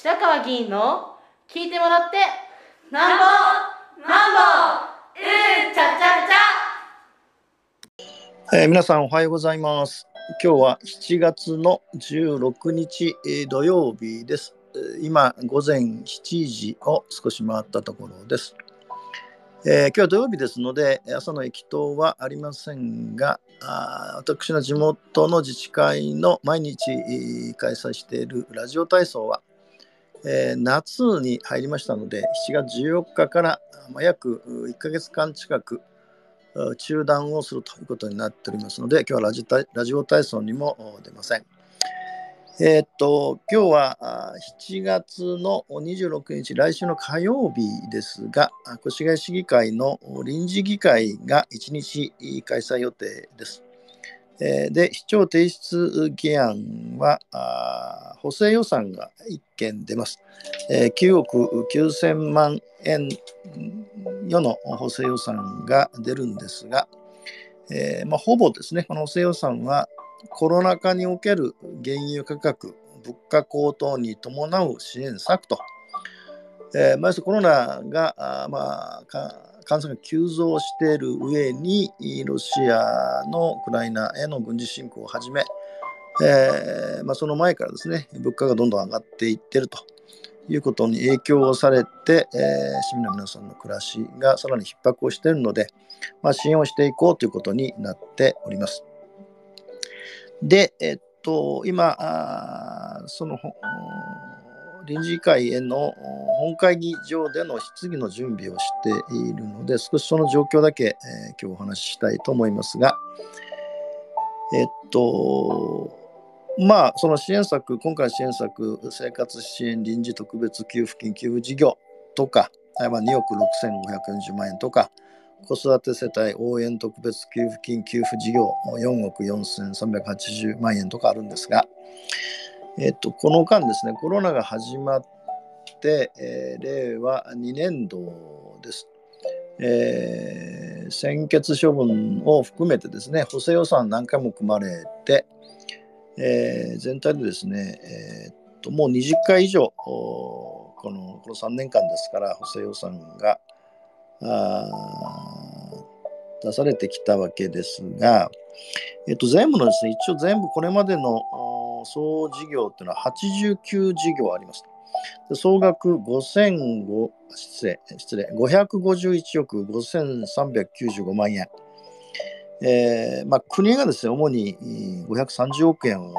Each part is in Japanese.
白川議員の聞いてもらってなんぼなんぼうんちゃちゃちゃ、えー、皆さんおはようございます。今日は7月の16日、えー、土曜日です。今午前7時を少し回ったところです。えー、今日は土曜日ですので朝の駅頭はありませんがあ私の地元の自治会の毎日開催しているラジオ体操は、えー、夏に入りましたので7月14日から、まあ、約1ヶ月間近く中断をするということになっておりますので今日はラジラジオ体操にも出ません。えー、っと、今日は7月の26日、来週の火曜日ですが、越谷市議会の臨時議会が1日開催予定です。えー、で、市長提出議案は、あ補正予算が1件出ます。えー、9億9000万円余の補正予算が出るんですが、えーまあ、ほぼですね、この補正予算はコロナ禍における原油価格、物価高騰に伴う支援策と、えー、まずコロナが、あまあ、感染が急増している上に、ロシアのウクライナへの軍事侵攻をはじめ、えーまあ、その前からですね、物価がどんどん上がっていっているということに影響をされて、えー、市民の皆さんの暮らしがさらに逼迫をしているので、まあ、支援をしていこうということになっております。で、えっと、今、その臨時会への本会議場での質疑の準備をしているので、少しその状況だけ、えー、今日お話ししたいと思いますが、えっと、まあ、その支援策、今回支援策、生活支援臨時特別給付金給付事業とか、2億6540万円とか、子育て世帯応援特別給付金給付事業4億4380万円とかあるんですが、えっと、この間ですね、コロナが始まって、えー、令和2年度です。えー、先決処分を含めてですね、補正予算何回も組まれて、えー、全体でですね、え、っともう20回以上このこの3年間ですから補正予算が出されてきたわけですが、えっと、全部のですね、一応全部これまでの総事業っていうのは89事業あります。総額5005失礼失礼551億5395万円。えーまあ、国がですね、主に530億円を、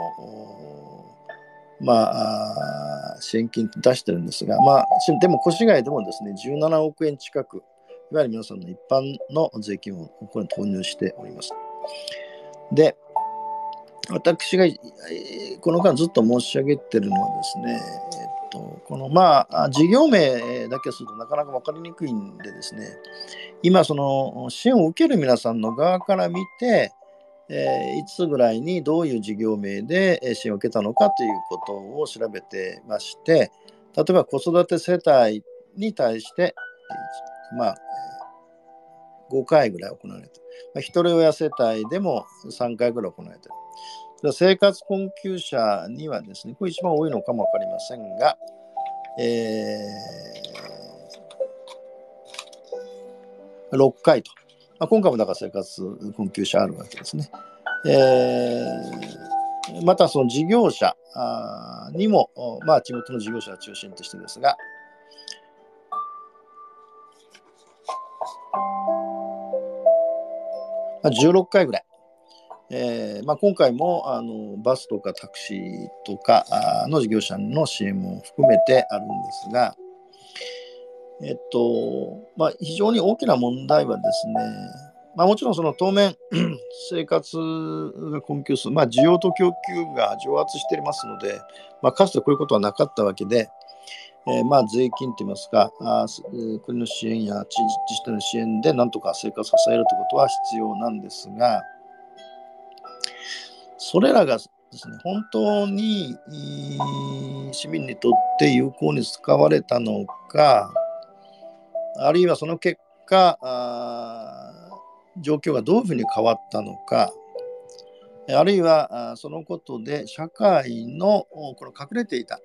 まあ、支援金出してるんですが、まあ、でも越谷でもですね、17億円近くいわゆる皆さんの一般の税金をこれ投入しております。で、私がこの間ずっと申し上げてるのはですね、えっと、このまあ事業名だけするとなかなか分かりにくいんでですね、今その支援を受ける皆さんの側から見て、えー、いつぐらいにどういう事業名で支援を受けたのかということを調べてまして、例えば子育て世帯に対して、まあ、5回ぐらい行われて一人親世帯でも3回ぐらい行われてる。生活困窮者にはですね、これ一番多いのかも分かりませんが、えー、6回と。まあ、今回もだから生活困窮者あるわけですね。えー、またその事業者にも、まあ、地元の事業者を中心としてですが、ま、16回ぐらい。えーまあ、今回もあのバスとかタクシーとかの事業者の支援も含めてあるんですが、えっとまあ、非常に大きな問題はですね、まあ、もちろんその当面 生活が困窮する、まあ、需要と供給が蒸発していますので、まあ、かつてこういうことはなかったわけで、えー、まあ税金といいますかあ国の支援や自治体の支援でなんとか生活を支えるということは必要なんですがそれらがですね本当に市民にとって有効に使われたのかあるいはその結果状況がどういうふうに変わったのかあるいはそのことで社会のこの隠れていた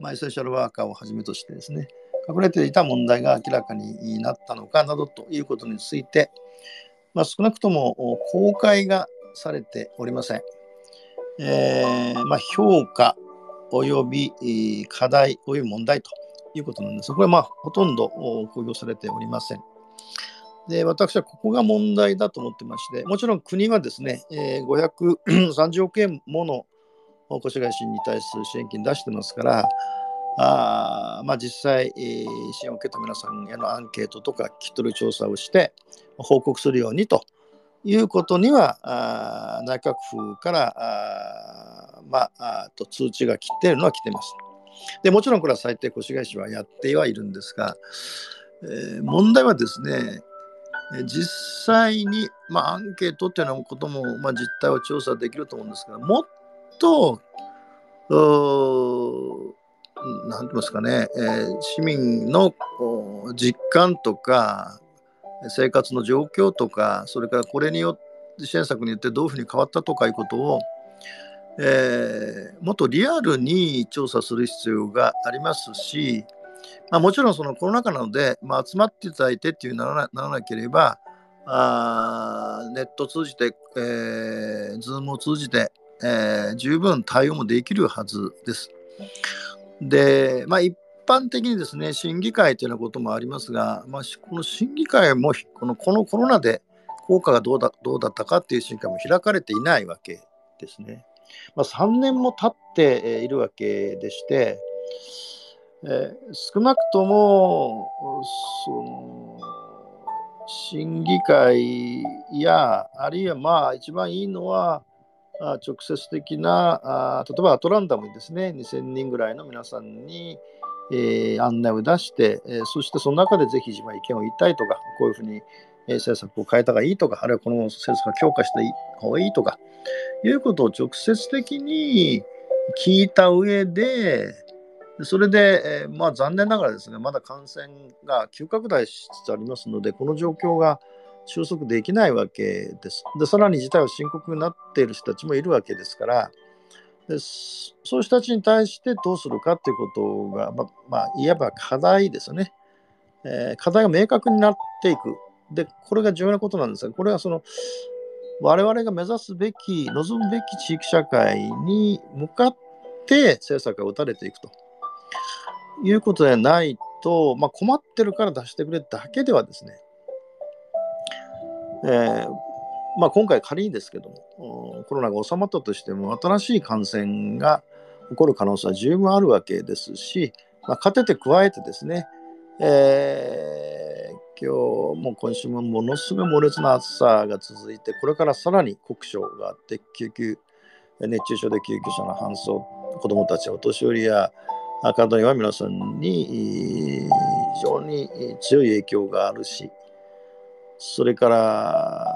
まあ、エッセンシャルワーカーをはじめとしてですね、隠れていた問題が明らかになったのかなどということについて、まあ、少なくとも公開がされておりません。えー、まあ、評価及び課題及び問題ということなんですが、これはまあほとんど公表されておりません。で私はここが問題だと思ってまして、もちろん国はですね、えー、530億円もの越谷市に対する支援金出してますから、あまあ、実際、えー、支援を受けた皆さんへのアンケートとか聞き取り調査をして報告するようにということにはあ内閣府からあ、まあ、と通知が来ているのは来てます。でもちろんこれは最低越谷市はやってはいるんですが、えー、問題はですね実際に、まあ、アンケートっていうようなことも、まあ、実態を調査できると思うんですがもっと何て言いますかね、えー、市民の実感とか生活の状況とかそれからこれによって支援策によってどういうふうに変わったとかいうことを、えー、もっとリアルに調査する必要がありますし、まあ、もちろんそのコロナ禍なので、まあ、集まっていただいてっていうならなならなければあネット通じて、えー、ズームを通じて、えー、十分対応もできるはずです。で、まあ、一般的にですね、審議会というようなこともありますが、まあ、この審議会もこのこのコロナで効果がどうだどうだったかっていう審議会も開かれていないわけですね。まあ、3年も経っているわけでして、えー、少なくともその審議会やあるいはまあ一番いいのは直接的な例えばアトランダムにですね。2000人ぐらいの皆さんに、えー、案内を出して、えー、そしてその中でぜひ自分意見を言いたいとかこういうふうに、え、政策を変えた方がいいとかあるいはこの政策を強化した方がいいとかいうことを直接的に聞いた上でそれで、え、まあ残念ながらですねまだ感染が急拡大しつつありますのでこの状況が収束できないわけです。で、さらに事態は深刻になっている人たちもいるわけですから、でそういう人たちに対してどうするかということが、ままあ、いわば課題ですね、えー、課題が明確になっていく。で、これが重要なことなんですが、これはその、我々が目指すべき、望むべき地域社会に向かって政策が打たれていくということでないと、まあ、困ってるから出してくれだけではですね、えーまあ、今回仮にですけどもコロナが収まったとしても新しい感染が起こる可能性は十分あるわけですし、まあ、勝てて加えてですね、えー、今日も今週もものすごい猛烈な暑さが続いてこれからさらに酷暑があって救急熱中症で救急車の搬送子どもたちお年寄りや体には皆さんに非常に強い影響があるしそれから、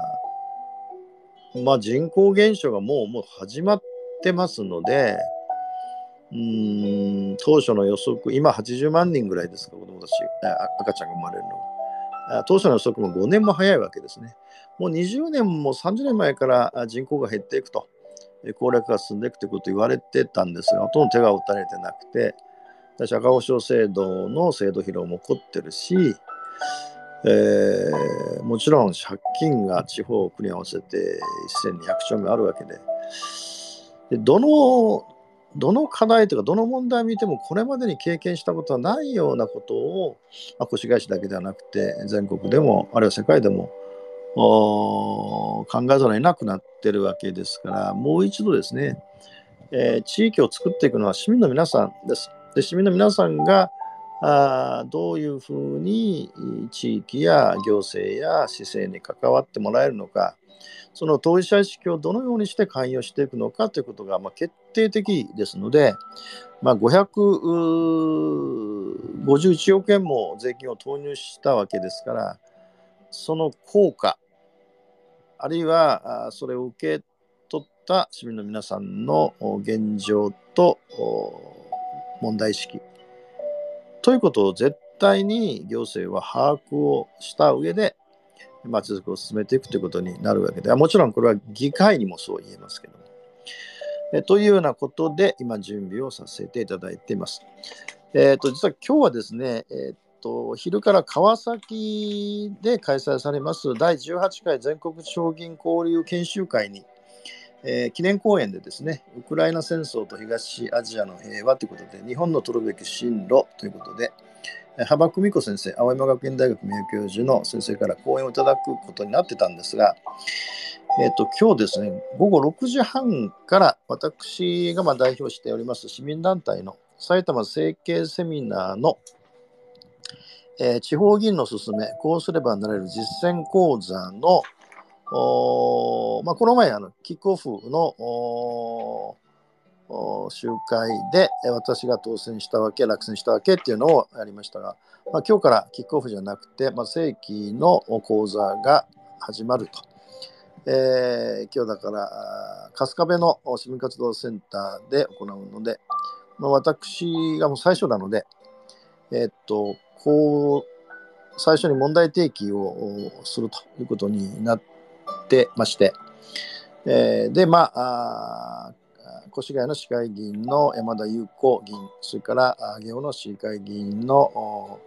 まあ、人口減少がもうもう始まってますので、うん当初の予測、今80万人ぐらいですか、子供たち、赤ちゃんが生まれるのは。当初の予測も5年も早いわけですね。もう20年も30年前から人口が減っていくと、高齢化が進んでいくということを言われてたんですが、ほとんど手が打たれてなくて、社会保障制度の制度疲労も起こってるし、えー、もちろん借金が地方を組み合わせて1200兆目あるわけででどのどの課題というかどの問題を見てもこれまでに経験したことはないようなことを、まあ、越谷市だけではなくて全国でもあるいは世界でも考えざるを得なくなってるわけですからもう一度ですね、えー、地域を作っていくのは市民の皆さんです。で市民の皆さんがあどういうふうに地域や行政や市政に関わってもらえるのか、その当事者意識をどのようにして関与していくのかということがまあ決定的ですので、まあ、551億円も税金を投入したわけですから、その効果、あるいはそれを受け取った市民の皆さんの現状と問題意識、ということを絶対に行政は把握をした上で、まちづくりを進めていくということになるわけで、もちろんこれは議会にもそう言えますけども。えというようなことで今準備をさせていただいています。えーと、実は今日はですね、えーと、昼から川崎で開催されます第18回全国将棋交流研修会に、えー、記念講演でですね、ウクライナ戦争と東アジアの平和ということで、日本の取るべき進路ということで、幅久美子先生、青山学院大学名誉教授の先生から講演をいただくことになってたんですが、えっ、と、今日ですね、午後6時半から私がま代表しております市民団体の埼玉政経セミナーの、えー、地方議員の勧め、こうすればなれる実践講座の、おまあ、この前あの、キックオフの集会で私が当選したわけ、落選したわけっていうのをやりましたが、まあ、今日からキックオフじゃなくて、まあ、正規の講座が始まると。えー、今日だから、春日部の市民活動センターで行うので、まあ、私がもう最初なので、えー、っと、こう、最初に問題提起をするということになっててまして、えー、で、まあ、越谷の市会議員の山田裕子議員、それから上尾の市会議員の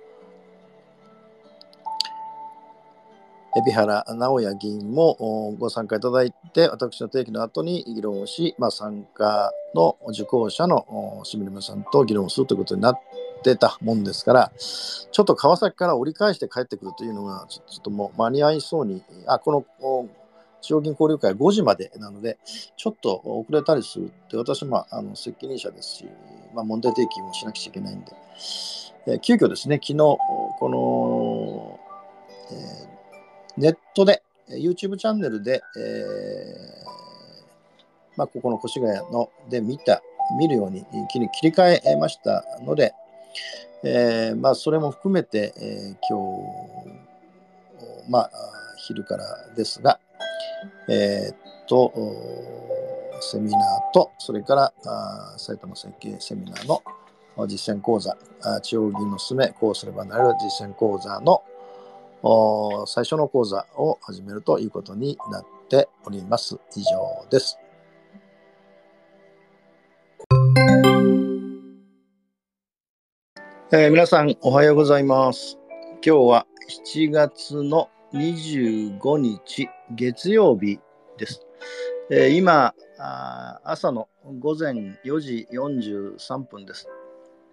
海老原直也議員もご参加いただいて、私の提起の後に議論をし、まあ、参加の受講者の清水さんと議論をするということになってたもんですから、ちょっと川崎から折り返して帰ってくるというのが、ちょっともう間に合いそうに、あこの地方銀交流会5時までなので、ちょっと遅れたりするって、私もあの責任者ですし、まあ、問題提起もしなくちゃいけないんで、えー、急遽ですね、昨日、この、えー、ネットで、YouTube チャンネルで、えーまあ、ここの越谷ので見た、見るように切り替えましたので、えーまあ、それも含めて、えー、今日、まあ、昼からですが、えー、っと、セミナーと、それからあ埼玉設計セミナーの実践講座、地方議員のすめ、こうすればなれる実践講座の最初の講座を始めるということになっております。以上です。えー、皆さんおはようございます。今日は7月の25日月曜日です。えー、今朝の午前4時43分です。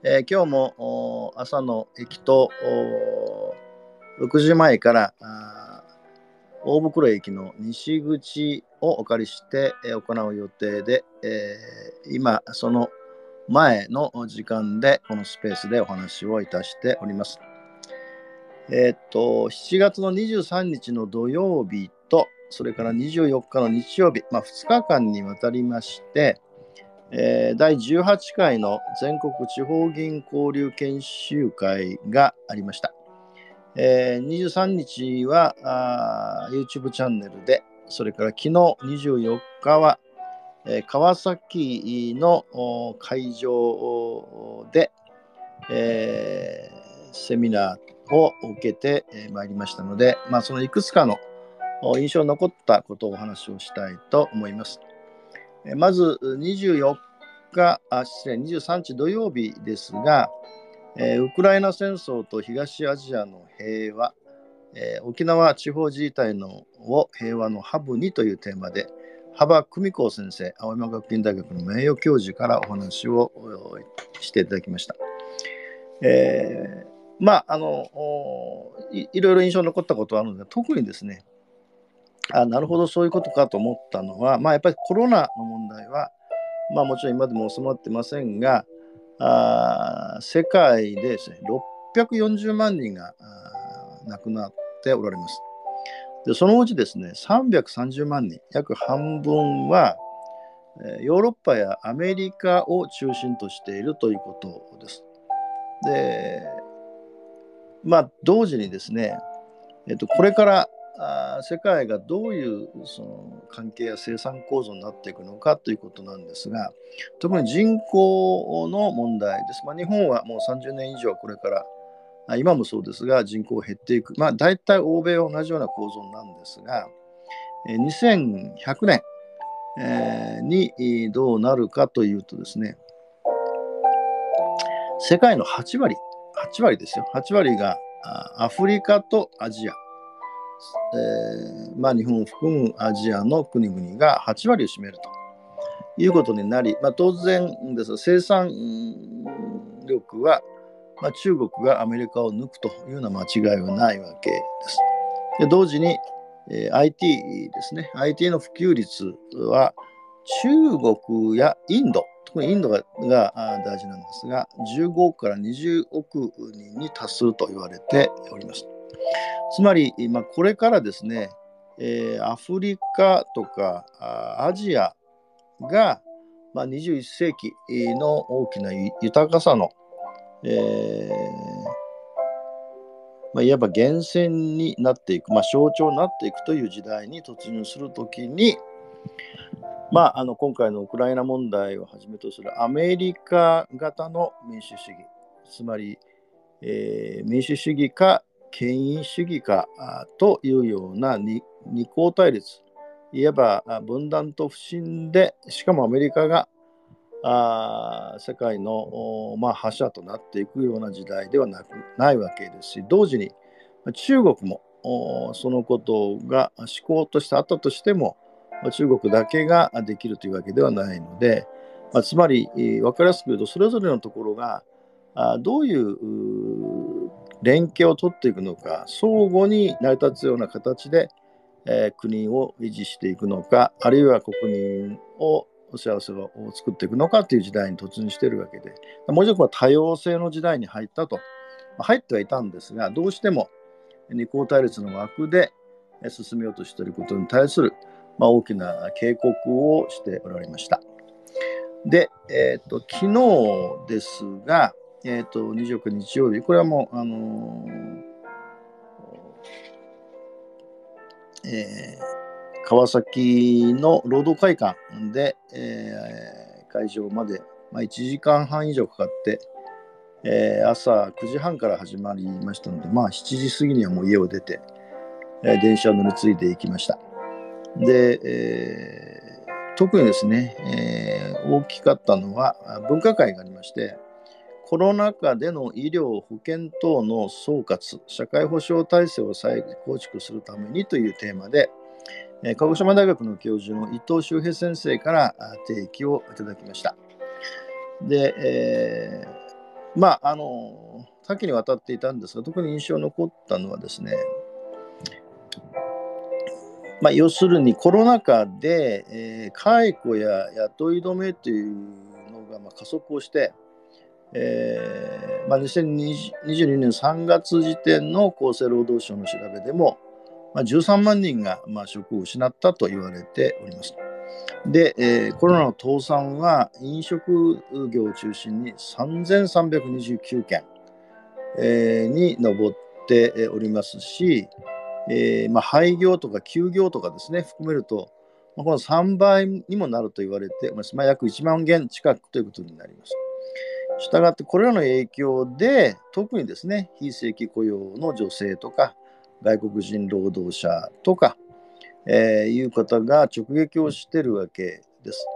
えー、今日も朝の駅と6時前から大袋駅の西口をお借りして行う予定で、えー、今その前の時間でこのスペースでお話をいたしております。えー、っと、7月の23日の土曜日と、それから24日の日曜日、まあ、2日間にわたりまして、えー、第18回の全国地方銀交流研修会がありました。えー、23日はあ YouTube チャンネルで、それから昨日24日は、えー、川崎の会場で、えー、セミナーを受けてまいりましたので、まあ、そのいくつかの印象に残ったことをお話をしたいと思います。まず24日、あ失礼、23日土曜日ですが、えウクライナ戦争と東アジアの平和、え沖縄地方自治体のを平和のハブにというテーマで、幅久美子先生、青山学院大学の名誉教授からお話をしていただきました。えまあ、あのい、いろいろ印象に残ったことはあるので、特にですね、あなるほど、そういうことかと思ったのは、まあ、やっぱりコロナの問題は、まあ、もちろん今でも収まってませんが、あ世界でですね、640万人が亡くなっておられます。でそのうちですね、330万人、約半分は、ヨーロッパやアメリカを中心としているということです。で、まあ、同時にですね、えっと、これからあ世界がどういうその関係や生産構造になっていくのかということなんですが、特に人口の問題です。まあ、日本はもう30年以上これから、今もそうですが、人口減っていく。まあ、大体欧米は同じような構造なんですが、2100年、えー、にどうなるかというとですね、世界の8割、8割ですよ、8割がアフリカとアジア、えー、まあ、日本を含むアジアの国々が8割を占めるということになり、まあ、当然です生産力は、まあ、中国がアメリカを抜くというような間違いはないわけです。で同時に、えー、IT ですね。IT の普及率は中国やインド特にインドが大事なんですが15億から20億人に達すると言われております。つまり、まあ、これからですね、えー、アフリカとかアジアが、まあ、21世紀の大きな豊かさの、えーまあ、いわば源泉になっていく、まあ、象徴になっていくという時代に突入するときに、まあ、あの今回のウクライナ問題をはじめとするアメリカ型の民主主義、つまり、えー、民主主義か権威主義かというような二項対立、いわば分断と不信で、しかもアメリカがあ世界の、まあ、覇者となっていくような時代ではなくないわけですし、同時に中国もそのことが思考としてあったとしても、中国だけができるというわけではないので、まあ、つまり分かりやすく言うと、それぞれのところがあどういう連携を取っていくのか、相互に成り立つような形で、えー、国を維持していくのか、あるいは国民を幸せを作っていくのかという時代に突入しているわけで、もう一つは多様性の時代に入ったと、入ってはいたんですが、どうしても二項対立の枠で進めようとしていることに対する、まあ、大きな警告をしておられました。で、えーと、昨日ですが、えーと、24日日曜日、これはもう、あのー、えー、川崎の労働会館で、えー、会場まで、まあ、1時間半以上かかって、えー、朝9時半から始まりましたので、まあ、7時過ぎにはもう家を出て、えー、電車を乗り継いでいきました。で、えー、特にですね、えー、大きかったのは分科会がありまして、コロナ禍での医療、保険等の総括、社会保障体制を再構築するためにというテーマでえ、鹿児島大学の教授の伊藤修平先生から提起をいただきました。で、えー、まあ、あの、多岐にわたっていたんですが、特に印象に残ったのはですね、まあ、要するにコロナ禍で、えー、解雇や雇い止めというのがま加速をして、えーまあ、2022年3月時点の厚生労働省の調べでも、まあ、13万人が、ま、職を失ったと言われております。で、えー、コロナの倒産は飲食業を中心に3329件、えー、に上っておりますし、えーまあ、廃業とか休業とかですね、含めると、まあ、この3倍にもなると言われてます。まあ、約1万件近くということになります。したがってこれらの影響で特にですね非正規雇用の女性とか外国人労働者とか、えー、いう方が直撃をしてるわけです。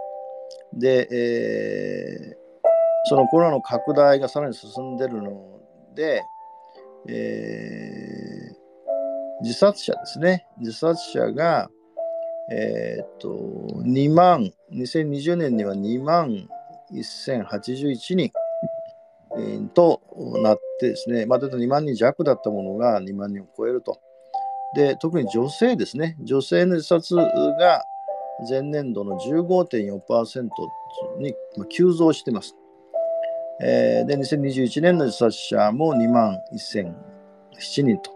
で、えー、そのコロナの拡大がさらに進んでるので、えー、自殺者ですね自殺者がえっ、と2万2020年には2万1081人となってですね、まあ、2万人弱だったものが2万人を超えると。で、特に女性ですね、女性の自殺が前年度の15.4%に急増してます。えー、で、2021年の自殺者も2万1007人と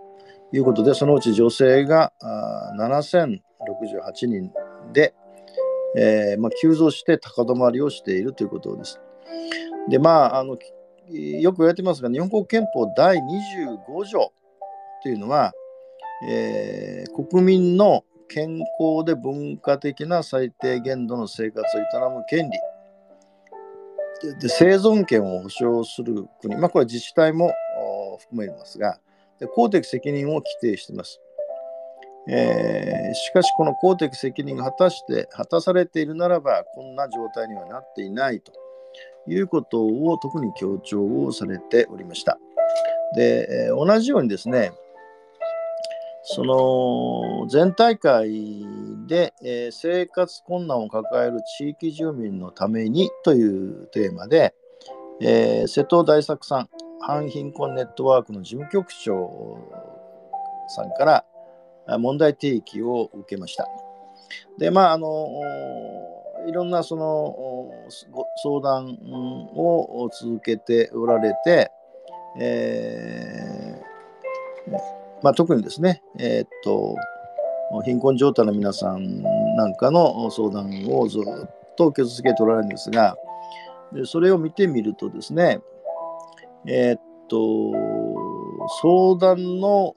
いうことで、そのうち女性が7068人で、えーまあ、急増して高止まりをしているということです。で、まあ、あのよく言われてますが、日本国憲法第25条というのは、えー、国民の健康で文化的な最低限度の生活を営む権利で生存権を保障する国、まあ、これは自治体も含めますがで公的責任を規定しています。えー、しかしこの公的責任が果たして果たされているならばこんな状態にはなっていないということを特に強調をされておりました。で、えー、同じようにですねその全大会で、えー、生活困難を抱える地域住民のためにというテーマで、え、瀬戸大作さん反貧困ネットワークの事務局長さんから問題提起を受けました。で、まあ、あの、いろんなその相談を続けておられて、えーまあ、特にですね、えー、っと、貧困状態の皆さんなんかの相談をずっと受け続けておられるんですが、でそれを見てみるとですね、えー、っと、相談の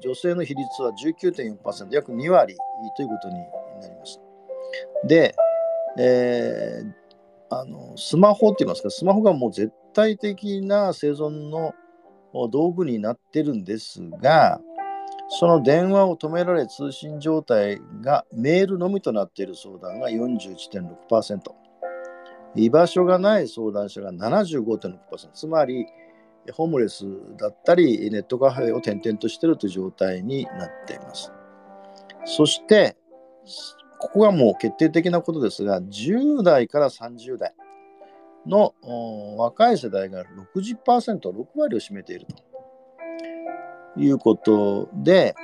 女性の比率は19.4%、約2割ということになります。で、えー、あのスマホって言いますか、スマホがもう絶対的な生存の道具になってるんですが、その電話を止められ通信状態がメールのみとなっている相談が41.6%。居場所がない相談者が75.6%。つまり、ホームレスだったり、ネットカフェを転々としているという状態になっています。そして、ここがもう決定的なことですが、10代から30代の若い世代が60%、6割を占めているということで、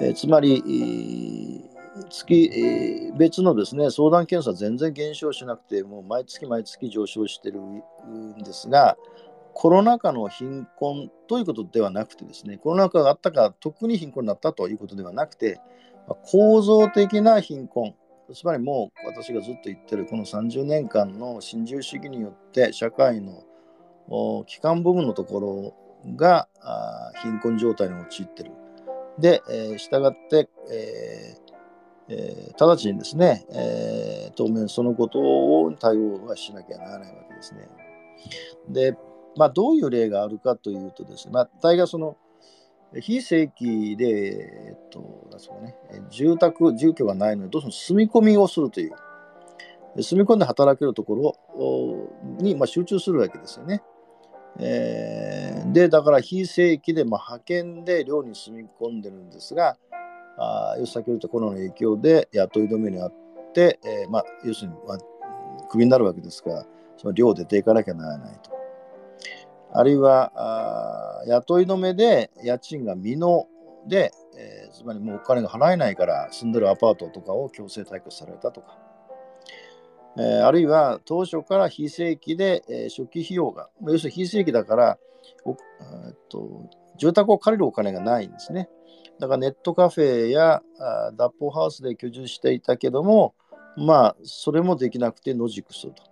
えつまり、月、えー、別のですね相談件数は全然減少しなくてもう毎月毎月上昇してるんですがコロナ禍の貧困ということではなくてですねコロナ禍があったから特に貧困になったということではなくて構造的な貧困つまりもう私がずっと言ってるこの30年間の新自由主義によって社会の基幹部分のところが貧困状態に陥ってる。で、えー、従って、えーえー、直ちにですね、えー、当面そのことを対応はしなきゃならないわけですね。で、まあ、どういう例があるかというとですね、まあ、大概その、非正規で、えっと、そうね、住宅、住居がないので、どうしても住み込みをするという、住み込んで働けるところに、まあ、集中するわけですよね。えー、で、だから非正規で、まあ、派遣で寮に住み込んでるんですが、あ要するに先ほど言ったコロナの影響で雇い止めにあって、えー、まあ、要するに、まあ、クビになるわけですから、その寮出ていかなきゃならないと。あるいはあ雇い止めで家賃が未納で、えー、つまりもうお金が払えないから住んでるアパートとかを強制退去されたとか、えー、あるいは当初から非正規で、えー、初期費用が、要するに非正規だからお、えっと、住宅を借りるお金がないんですね。だからネットカフェや脱法ハウスで居住していたけども、まあ、それもできなくて野宿すると。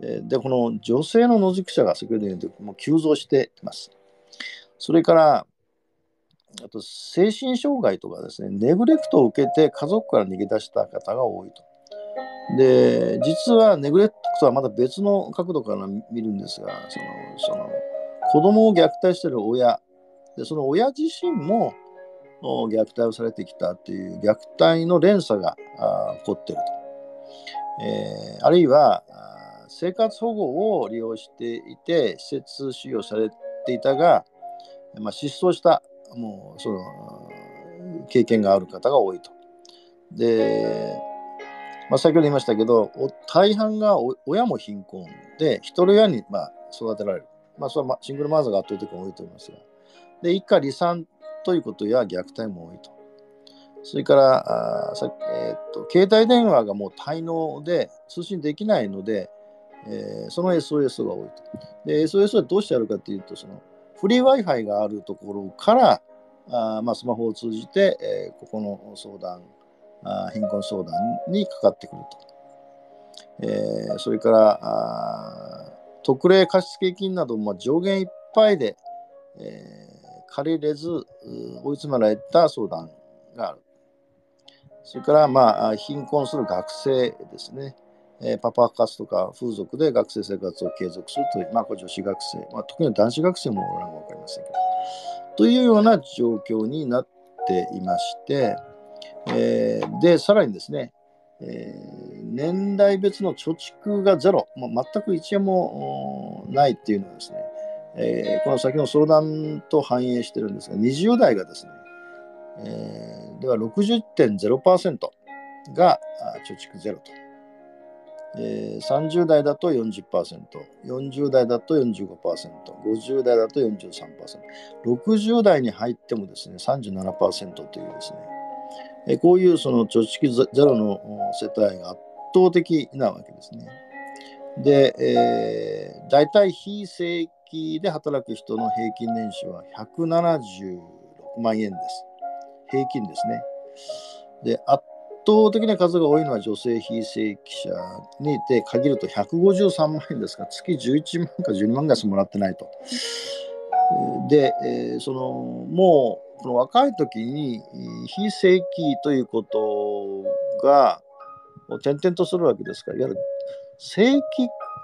で、この女性の野宿者が先ほど言ったもう急増しています。それから、あと精神障害とかですね、ネグレクトを受けて家族から逃げ出した方が多いと。で、実はネグレクトはまた別の角度から見るんですが、そのその子供を虐待している親、でその親自身も虐待をされてきたという虐待の連鎖が起こっていると。えー、あるいは生活保護を利用していて施設収容されていたが、まあ、失踪したもうその経験がある方が多いと。で、まあ、先ほど言いましたけど大半が親も貧困で一人親にまあ育てられる。まあ、それはシングルマザーが圧倒的に多いと思いますが。で一家離散ということや虐待も多いと。それからあさ、えー、っと携帯電話がもう滞納で通信できないので、えー、その SOS が多いと。で、SOS はどうしてあるかというと、そのフリー Wi-Fi があるところからあ、まあ、スマホを通じて、えー、ここの相談あ、貧困相談にかかってくると。えー、それからあ特例貸付金なども上限いっぱいで、えー、借りれず追い詰められた相談がある。それから、まあ、貧困する学生ですね。えパパ活とか風俗で学生生活を継続するという、まあ、女子学生、まあ、特に男子学生もおらんか分かりませんけど、というような状況になっていまして、えー、で、さらにですね、えー、年代別の貯蓄がゼロ、まあ、全く1円もないっていうのはですね、えー、この先の相談と反映してるんですが、20代がですね、えー、では60.0%が貯蓄ゼロと。えー、30代だと40%、40代だと45%、50代だと43%、60代に入ってもですね、37%というですね、えー、こういうその貯蓄ゼロの世帯が圧倒的なわけですね。で、えー、大体非正で働く人の平均年収は176万円です。平均ですね。で、圧倒的な数が多いのは女性非正規者にて限ると153万円ですが、月11万か12万がもらってないと。で、そのもうこの若い時に非正規ということが転々とするわけですから、いわゆる正規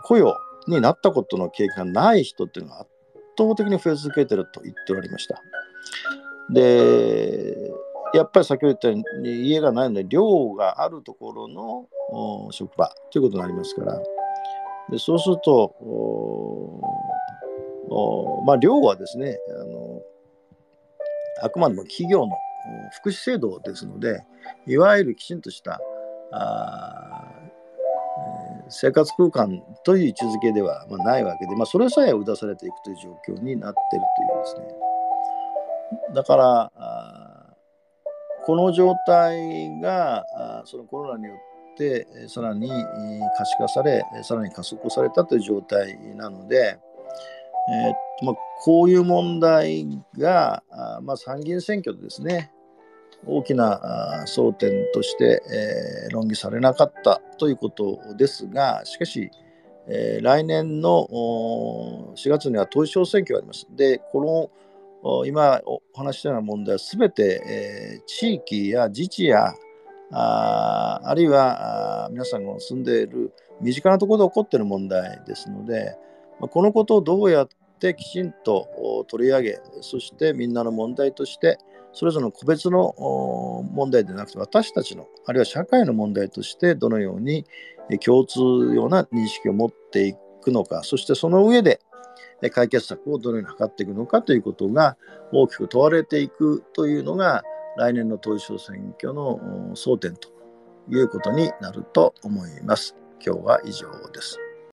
雇用になったことの経験がない人っていうのが圧倒的に増え続けてると言っておられました。で、やっぱり先ほど言ったように家がないので寮があるところの職場ということになりますからでそうするとまあ寮はですねあのあくまでも企業の福祉制度ですのでいわゆるきちんとしたあ、生活空間という位置づけでは、ま、ないわけで、まあ、それさえ打たされていくという状況になってるというですね。だからこの状態がそのコロナによってさらに可視化されさらに加速されたという状態なので、えーまあ、こういう問題が、まあ、参議院選挙でですね大きな争点として、えー、論議されなかったということですがしかし、えー、来年の4月には統一地方選挙があります。でこの今お話したような問題は全て、えー、地域や自治やああるいは皆さんが住んでいる身近なところで起こっている問題ですので、このことをどうやってきちんと取り上げそしてみんなの問題としてそれぞれの個別の問題でなくて私たちのあるいは社会の問題としてどのように共通ような認識を持っていくのかそしてその上で解決策をどのように図っていくのかということが大きく問われていくというのが来年の統一地方選挙の争点ということになると思います。今日は以上です。